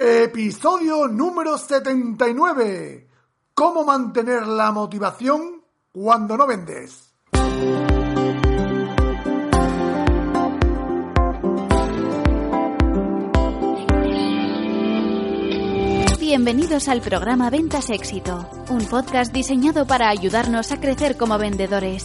Episodio número 79. ¿Cómo mantener la motivación cuando no vendes? Bienvenidos al programa Ventas Éxito, un podcast diseñado para ayudarnos a crecer como vendedores.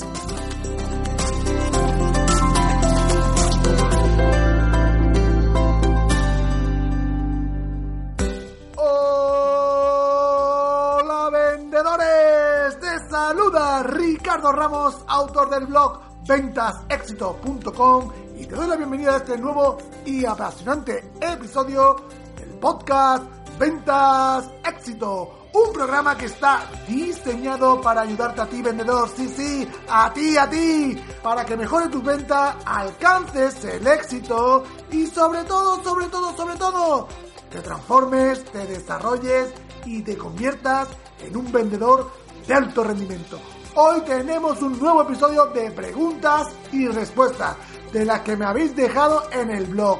Ramos, autor del blog ventasexito.com y te doy la bienvenida a este nuevo y apasionante episodio del podcast Ventas Éxito. Un programa que está diseñado para ayudarte a ti, vendedor, sí, sí, a ti, a ti, para que mejore tus ventas, alcances el éxito y sobre todo, sobre todo, sobre todo, te transformes, te desarrolles y te conviertas en un vendedor de alto rendimiento. Hoy tenemos un nuevo episodio de preguntas y respuestas de las que me habéis dejado en el blog.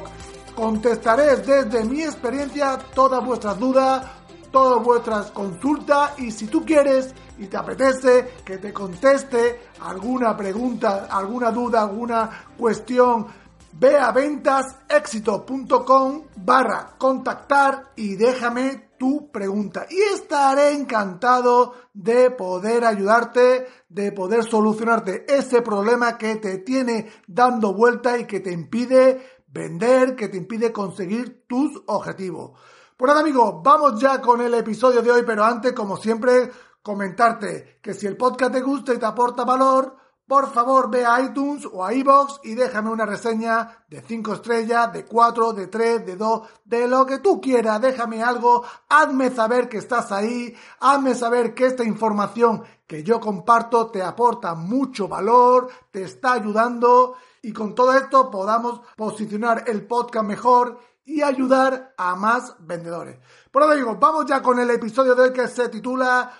Contestaré desde mi experiencia todas vuestras dudas, todas vuestras consultas y si tú quieres y te apetece que te conteste alguna pregunta, alguna duda, alguna cuestión, ve a ventasexito.com barra contactar y déjame tu pregunta. Y estaré encantado de poder ayudarte, de poder solucionarte ese problema que te tiene dando vuelta y que te impide vender, que te impide conseguir tus objetivos. Pues nada amigos, vamos ya con el episodio de hoy, pero antes, como siempre, comentarte que si el podcast te gusta y te aporta valor, por favor ve a iTunes o a iBox y déjame una reseña de 5 estrellas, de 4, de 3, de 2, de lo que tú quieras. Déjame algo, hazme saber que estás ahí, hazme saber que esta información que yo comparto te aporta mucho valor, te está ayudando y con todo esto podamos posicionar el podcast mejor y ayudar a más vendedores. Por lo digo, vamos ya con el episodio de hoy que se titula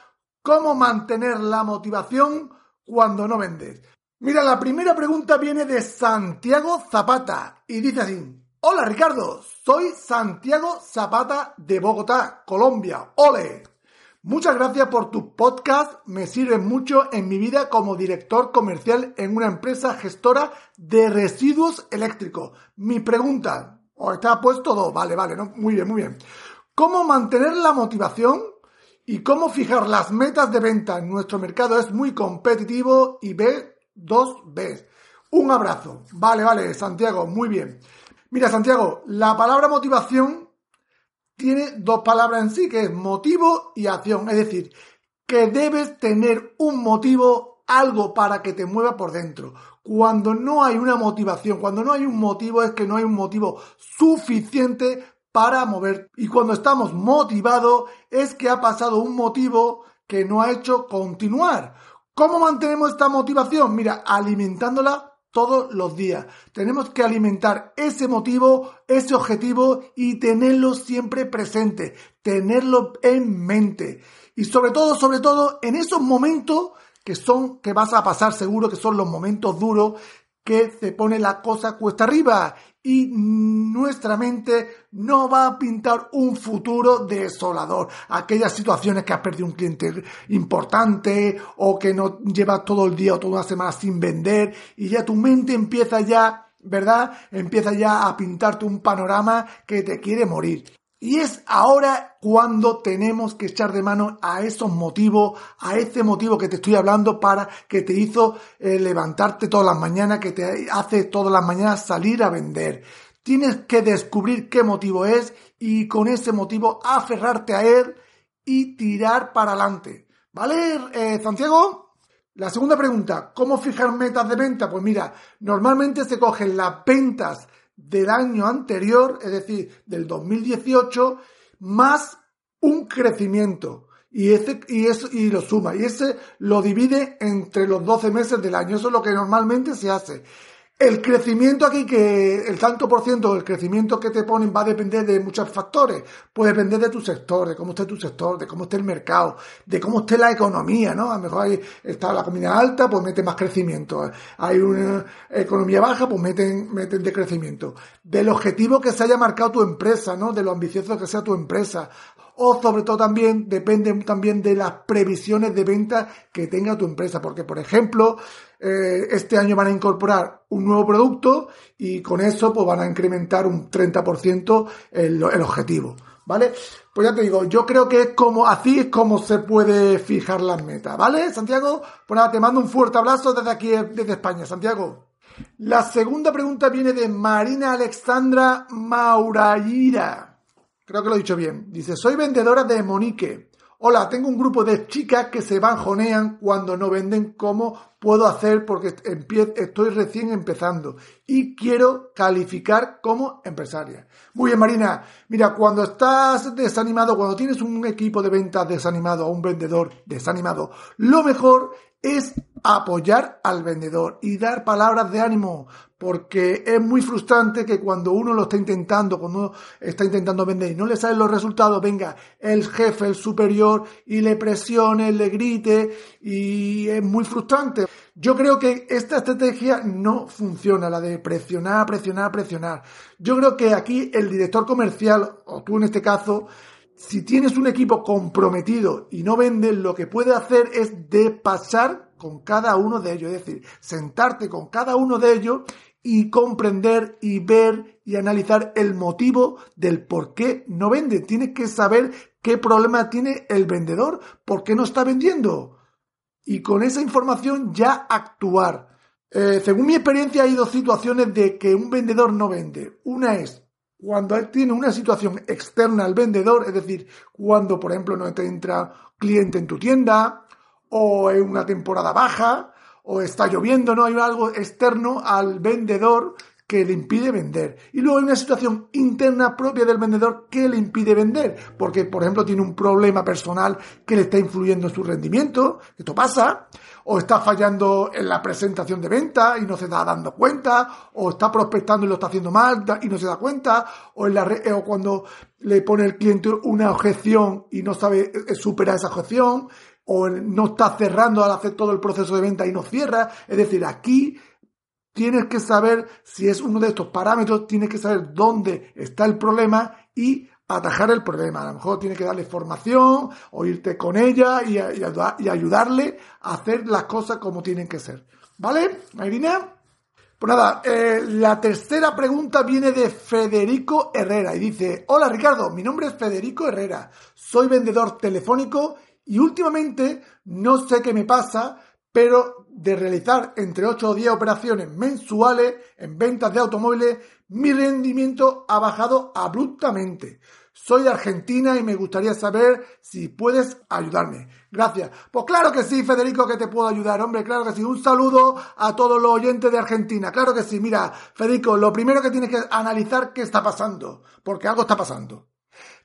¿Cómo mantener la motivación cuando no vendes? Mira, la primera pregunta viene de Santiago Zapata y dice así. Hola Ricardo, soy Santiago Zapata de Bogotá, Colombia. ¡Ole! Muchas gracias por tu podcast, me sirve mucho en mi vida como director comercial en una empresa gestora de residuos eléctricos. Mi pregunta, ¿o está puesto todo? Vale, vale, ¿no? muy bien, muy bien. ¿Cómo mantener la motivación y cómo fijar las metas de venta en nuestro mercado es muy competitivo y ve dos Bs. Un abrazo. Vale, vale, Santiago, muy bien. Mira, Santiago, la palabra motivación tiene dos palabras en sí, que es motivo y acción. Es decir, que debes tener un motivo, algo para que te mueva por dentro. Cuando no hay una motivación, cuando no hay un motivo, es que no hay un motivo suficiente para mover. Y cuando estamos motivados, es que ha pasado un motivo que no ha hecho continuar. ¿Cómo mantenemos esta motivación? Mira, alimentándola todos los días. Tenemos que alimentar ese motivo, ese objetivo y tenerlo siempre presente, tenerlo en mente. Y sobre todo, sobre todo, en esos momentos que son, que vas a pasar seguro que son los momentos duros, que se pone la cosa cuesta arriba y nuestra mente no va a pintar un futuro desolador. Aquellas situaciones que has perdido un cliente importante o que no llevas todo el día o toda una semana sin vender y ya tu mente empieza ya, ¿verdad? Empieza ya a pintarte un panorama que te quiere morir. Y es ahora cuando tenemos que echar de mano a esos motivos, a ese motivo que te estoy hablando para que te hizo eh, levantarte todas las mañanas, que te hace todas las mañanas salir a vender. Tienes que descubrir qué motivo es y con ese motivo aferrarte a él y tirar para adelante. ¿Vale, eh, Santiago? La segunda pregunta, ¿cómo fijar metas de venta? Pues mira, normalmente se cogen las ventas del año anterior, es decir, del 2018, más un crecimiento. Y, ese, y, eso, y lo suma. Y ese lo divide entre los 12 meses del año. Eso es lo que normalmente se hace. El crecimiento aquí, que el tanto por ciento del crecimiento que te ponen va a depender de muchos factores. Puede depender de tu sector, de cómo esté tu sector, de cómo esté el mercado, de cómo esté la economía, ¿no? A lo mejor está la comunidad alta, pues mete más crecimiento. Hay una economía baja, pues meten, meten de crecimiento. Del objetivo que se haya marcado tu empresa, ¿no? De lo ambicioso que sea tu empresa o sobre todo también depende también de las previsiones de venta que tenga tu empresa, porque por ejemplo, eh, este año van a incorporar un nuevo producto y con eso pues van a incrementar un 30% el, el objetivo. ¿Vale? Pues ya te digo, yo creo que es como, así es como se puede fijar las metas, ¿vale, Santiago? Pues nada, te mando un fuerte abrazo desde aquí, desde España, Santiago. La segunda pregunta viene de Marina Alexandra Maurayira. Creo que lo he dicho bien. Dice, soy vendedora de Monique. Hola, tengo un grupo de chicas que se bajonean cuando no venden. ¿Cómo puedo hacer? Porque estoy recién empezando y quiero calificar como empresaria. Muy bien, Marina. Mira, cuando estás desanimado, cuando tienes un equipo de ventas desanimado o un vendedor desanimado, lo mejor es apoyar al vendedor y dar palabras de ánimo, porque es muy frustrante que cuando uno lo está intentando, cuando está intentando vender y no le salen los resultados, venga el jefe, el superior y le presione, le grite y es muy frustrante. Yo creo que esta estrategia no funciona, la de presionar, presionar, presionar. Yo creo que aquí el director comercial, o tú en este caso, si tienes un equipo comprometido y no vendes, lo que puede hacer es de pasar con cada uno de ellos, es decir, sentarte con cada uno de ellos y comprender y ver y analizar el motivo del por qué no vende. Tienes que saber qué problema tiene el vendedor, por qué no está vendiendo. Y con esa información ya actuar. Eh, según mi experiencia hay dos situaciones de que un vendedor no vende. Una es cuando tiene una situación externa al vendedor, es decir, cuando por ejemplo no te entra cliente en tu tienda o en una temporada baja, o está lloviendo, ¿no? Hay algo externo al vendedor que le impide vender. Y luego hay una situación interna propia del vendedor que le impide vender, porque por ejemplo tiene un problema personal que le está influyendo en su rendimiento, esto pasa, o está fallando en la presentación de venta y no se da dando cuenta, o está prospectando y lo está haciendo mal y no se da cuenta, o, en la o cuando le pone el cliente una objeción y no sabe eh, superar esa objeción, o no está cerrando al hacer todo el proceso de venta y no cierra. Es decir, aquí tienes que saber si es uno de estos parámetros, tienes que saber dónde está el problema y atajar el problema. A lo mejor tienes que darle formación o irte con ella y, ayudarle a hacer las cosas como tienen que ser. ¿Vale, Marina? Pues nada, eh, la tercera pregunta viene de Federico Herrera y dice, hola Ricardo, mi nombre es Federico Herrera, soy vendedor telefónico y últimamente, no sé qué me pasa, pero de realizar entre 8 o 10 operaciones mensuales en ventas de automóviles, mi rendimiento ha bajado abruptamente. Soy de Argentina y me gustaría saber si puedes ayudarme. Gracias. Pues claro que sí, Federico, que te puedo ayudar, hombre, claro que sí. Un saludo a todos los oyentes de Argentina. Claro que sí. Mira, Federico, lo primero que tienes que analizar qué está pasando, porque algo está pasando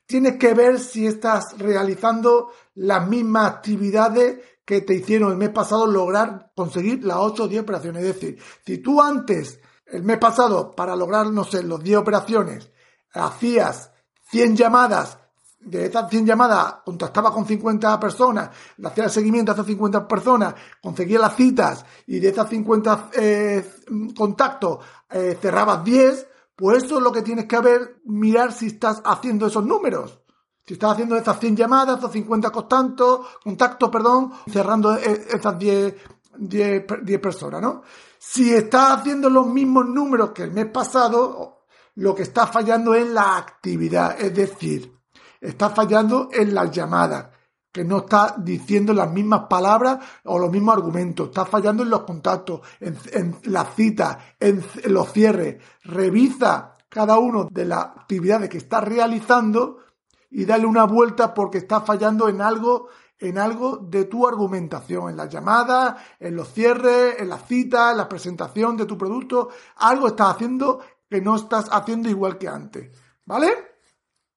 tienes que ver si estás realizando las mismas actividades que te hicieron el mes pasado lograr conseguir las 8 o 10 operaciones. Es decir, si tú antes, el mes pasado, para lograr, no sé, los 10 operaciones, hacías 100 llamadas, de esas 100 llamadas contactabas con 50 personas, le hacías el seguimiento a esas 50 personas, conseguías las citas y de esas 50 eh, contactos eh, cerrabas 10, pues eso es lo que tienes que ver, mirar si estás haciendo esos números. Si estás haciendo esas 100 llamadas, esos 50 contactos, contactos, perdón, cerrando e, esas 10, 10, 10 personas, ¿no? Si estás haciendo los mismos números que el mes pasado, lo que está fallando es la actividad, es decir, está fallando en las llamadas, que no está diciendo las mismas palabras o los mismos argumentos, está fallando en los contactos, en, las citas, en, en los cierres. Revisa cada uno de las actividades que está realizando y dale una vuelta porque está fallando en algo en algo de tu argumentación, en las llamadas, en los cierres, en las citas, en la presentación de tu producto. Algo estás haciendo que no estás haciendo igual que antes. ¿Vale?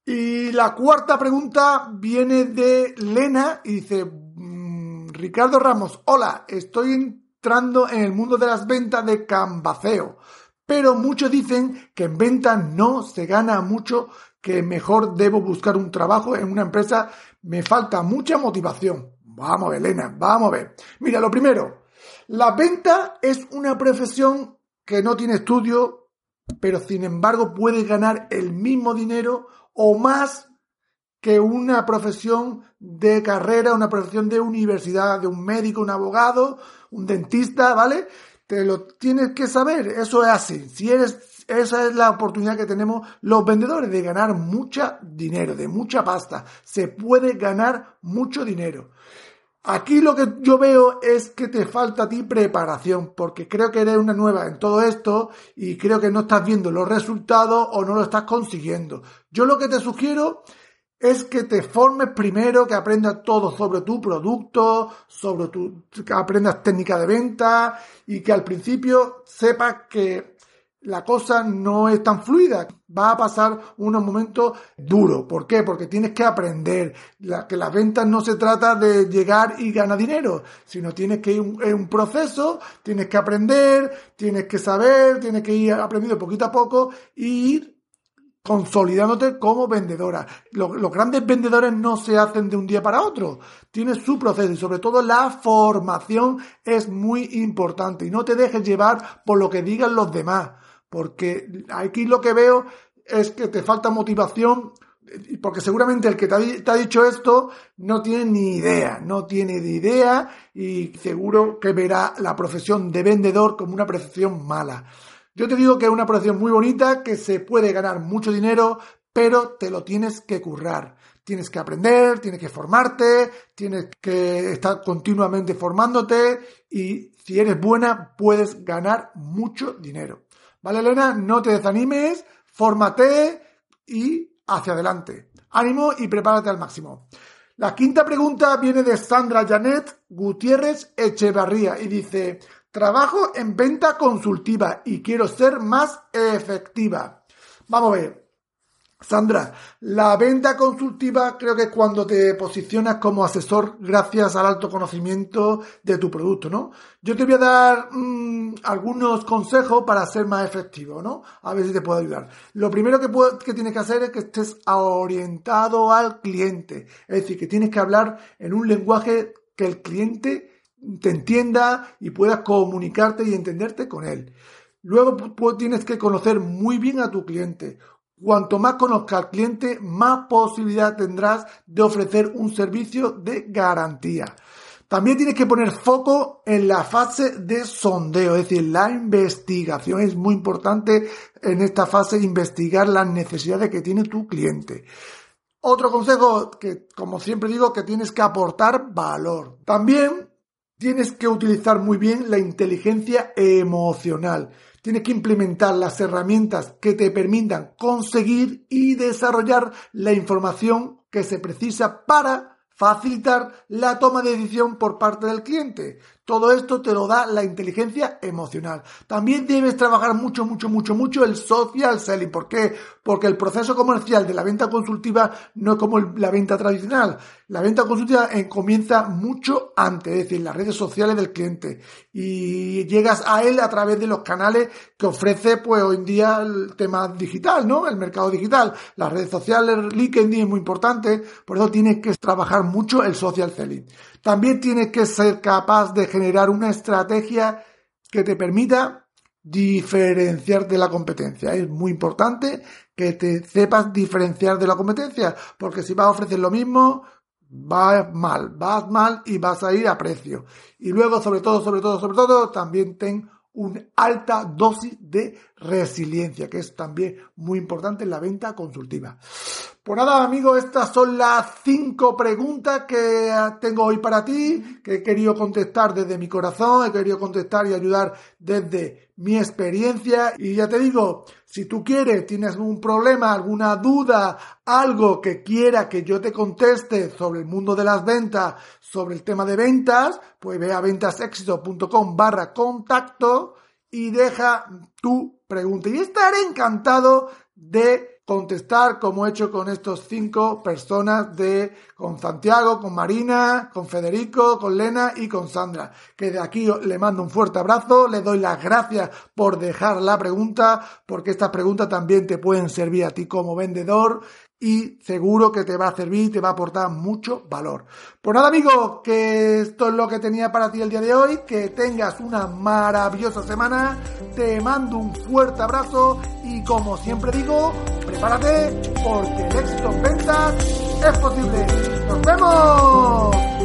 Y la cuarta pregunta viene de Lena y dice, mm, Ricardo Ramos, hola, estoy entrando en el mundo de las ventas de Cambaceo, pero muchos dicen que en ventas no se gana mucho, que mejor debo buscar un trabajo en una empresa me falta mucha motivación. Vamos a ver, Elena, vamos a ver. Mira, lo primero, la venta es una profesión que no tiene estudio, pero sin embargo puedes ganar el mismo dinero o más que una profesión de carrera, una profesión de universidad, de un médico, un abogado, un dentista, ¿vale? Te lo tienes que saber, eso es así. Si eres esa es la oportunidad que tenemos los vendedores de ganar mucha dinero, de mucha pasta. Se puede ganar mucho dinero. Aquí lo que yo veo es que te falta a ti preparación, porque creo que eres una nueva en todo esto y creo que no estás viendo los resultados o no lo estás consiguiendo. Yo lo que te sugiero es que te formes primero, que aprendas todo sobre tu producto, sobre tu, que aprendas técnica de venta y que al principio sepas que la cosa no es tan fluida. Va a pasar unos momentos duros. ¿Por qué? Porque tienes que aprender. que las ventas no se trata de llegar y ganar dinero, sino tienes que ir en un proceso, tienes que aprender, tienes que saber, tienes que ir aprendiendo poquito a poco e ir consolidándote como vendedora. Los, los, grandes vendedores no se hacen de un día para otro. Tienes su proceso y sobre todo la formación es muy importante. Y no te dejes llevar por lo que digan los demás porque aquí lo que veo es que te falta motivación, porque seguramente el que te ha, dicho esto no tiene ni idea, no tiene ni idea y seguro que verá la profesión de vendedor como una profesión mala. Yo te digo que es una profesión muy bonita, que se puede ganar mucho dinero, pero te lo tienes que currar. Tienes que aprender, tienes que formarte, tienes que estar continuamente formándote y si eres buena puedes ganar mucho dinero. ¿Vale, Elena? No te desanimes, fórmate y hacia adelante. Ánimo y prepárate al máximo. La quinta pregunta viene de Sandra Janet Gutiérrez Echevarría y dice, trabajo en venta consultiva y quiero ser más efectiva. Vamos a ver. Sandra, la venta consultiva creo que es cuando te posicionas como asesor gracias al alto conocimiento de tu producto, ¿no? Yo te voy a dar mm, algunos consejos para ser más efectivo, ¿no? A ver si te puedo ayudar. Lo primero que, tienes que hacer es que estés orientado al cliente, es decir, que tienes que hablar en un lenguaje que el cliente te entienda y puedas comunicarte y entenderte con él. Luego tienes que conocer muy bien a tu cliente. Cuanto más conozca al cliente, más posibilidad tendrás de ofrecer un servicio de garantía. También tienes que poner foco en la fase de sondeo, es decir, la investigación. Es muy importante en esta fase investigar las necesidades que tiene tu cliente. Otro consejo que, como siempre digo, que tienes que aportar valor. También tienes que utilizar muy bien la inteligencia emocional. Tienes que implementar las herramientas que te permitan conseguir y desarrollar la información que se precisa para facilitar la toma de decisión por parte del cliente. Todo esto te lo da la inteligencia emocional. También debes trabajar mucho, mucho, mucho, mucho el social selling. ¿Por qué? Porque el proceso comercial de la venta consultiva no es como la venta tradicional. La venta consultiva eh, comienza mucho antes, es decir, las redes sociales del cliente. Y llegas a él a través de los canales que ofrece, pues hoy en día el tema digital, ¿no? El mercado digital. Las redes sociales, LinkedIn es muy importante. Por eso tienes que trabajar mucho el social selling. También tienes que ser capaz de generar una estrategia que te permita diferenciar de la competencia. Es muy importante que te sepas diferenciar de la competencia, porque si vas a ofrecer lo mismo, vas mal, vas mal y vas a ir a precio. Y luego, sobre todo, sobre todo, sobre todo, también ten una alta dosis de resiliencia, que es también muy importante en la venta consultiva. Pues nada, amigo, estas son las cinco preguntas que tengo hoy para ti, que he querido contestar desde mi corazón, he querido contestar y ayudar desde mi experiencia. Y ya te digo, si tú quieres, tienes un problema, alguna duda, algo que quiera que yo te conteste sobre el mundo de las ventas, sobre el tema de ventas, pues ve a ventasexito.com barra contacto y deja tu pregunta. Y estaré encantado de contestar como he hecho con estos cinco personas de con Santiago, con Marina, con Federico, con Lena y con Sandra. Que de aquí le mando un fuerte abrazo, le doy las gracias por dejar la pregunta, porque estas preguntas también te pueden servir a ti como vendedor y seguro que te va a servir y te va a aportar mucho valor. Pues nada amigos, que esto es lo que tenía para ti el día de hoy, que tengas una maravillosa semana, te mando un fuerte abrazo y como siempre digo, prepárate porque el éxito en ventas es posible. ¡Nos vemos!